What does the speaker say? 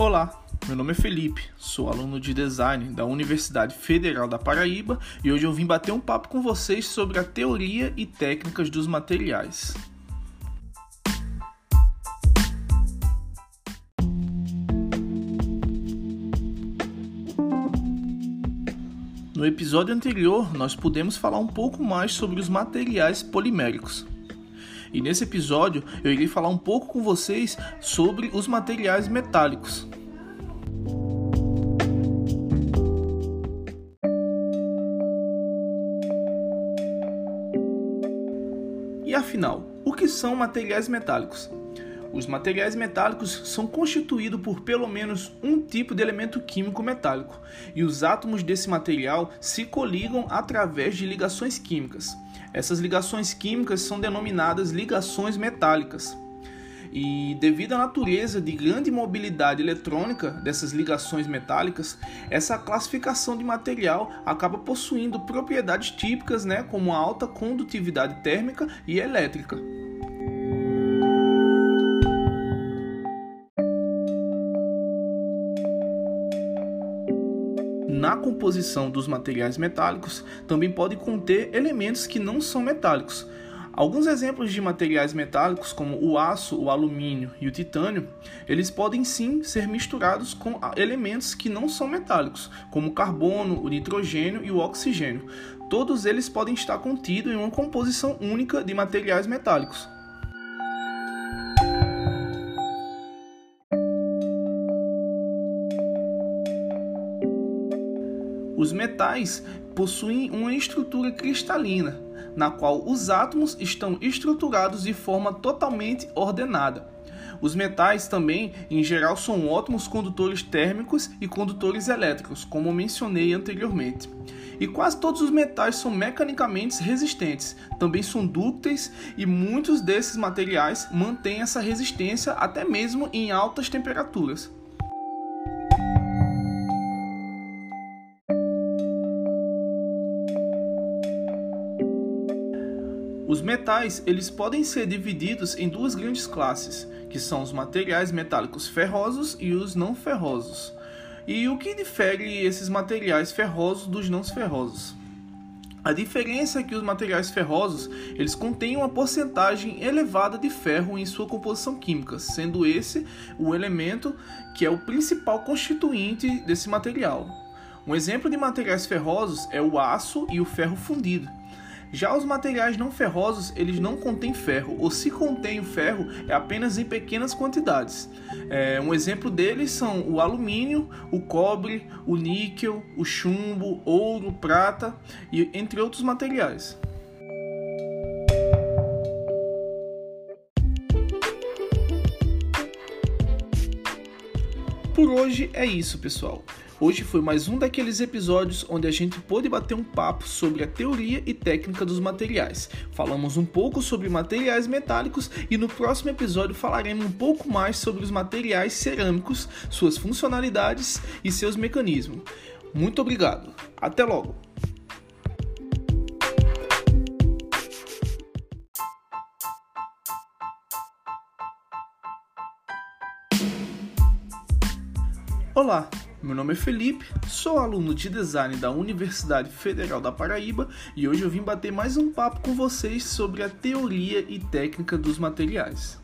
Olá, meu nome é Felipe, sou aluno de design da Universidade Federal da Paraíba e hoje eu vim bater um papo com vocês sobre a teoria e técnicas dos materiais. No episódio anterior, nós pudemos falar um pouco mais sobre os materiais poliméricos. E nesse episódio eu irei falar um pouco com vocês sobre os materiais metálicos. E afinal, o que são materiais metálicos? Os materiais metálicos são constituídos por pelo menos um tipo de elemento químico metálico, e os átomos desse material se coligam através de ligações químicas. Essas ligações químicas são denominadas ligações metálicas. E devido à natureza de grande mobilidade eletrônica dessas ligações metálicas, essa classificação de material acaba possuindo propriedades típicas, né, como a alta condutividade térmica e elétrica. Composição dos materiais metálicos também pode conter elementos que não são metálicos. Alguns exemplos de materiais metálicos, como o aço, o alumínio e o titânio, eles podem sim ser misturados com elementos que não são metálicos, como o carbono, o nitrogênio e o oxigênio. Todos eles podem estar contidos em uma composição única de materiais metálicos. Os metais possuem uma estrutura cristalina, na qual os átomos estão estruturados de forma totalmente ordenada. Os metais também, em geral, são ótimos condutores térmicos e condutores elétricos, como mencionei anteriormente. E quase todos os metais são mecanicamente resistentes, também são dúcteis e muitos desses materiais mantêm essa resistência até mesmo em altas temperaturas. Os metais, eles podem ser divididos em duas grandes classes, que são os materiais metálicos ferrosos e os não ferrosos. E o que difere esses materiais ferrosos dos não ferrosos? A diferença é que os materiais ferrosos, eles contêm uma porcentagem elevada de ferro em sua composição química, sendo esse o elemento que é o principal constituinte desse material. Um exemplo de materiais ferrosos é o aço e o ferro fundido. Já os materiais não ferrosos, eles não contêm ferro, ou se contém o ferro, é apenas em pequenas quantidades. É, um exemplo deles são o alumínio, o cobre, o níquel, o chumbo, ouro, prata, e entre outros materiais. Por hoje é isso, pessoal. Hoje foi mais um daqueles episódios onde a gente pôde bater um papo sobre a teoria e técnica dos materiais. Falamos um pouco sobre materiais metálicos e no próximo episódio falaremos um pouco mais sobre os materiais cerâmicos, suas funcionalidades e seus mecanismos. Muito obrigado. Até logo. Olá, meu nome é Felipe, sou aluno de design da Universidade Federal da Paraíba e hoje eu vim bater mais um papo com vocês sobre a teoria e técnica dos materiais.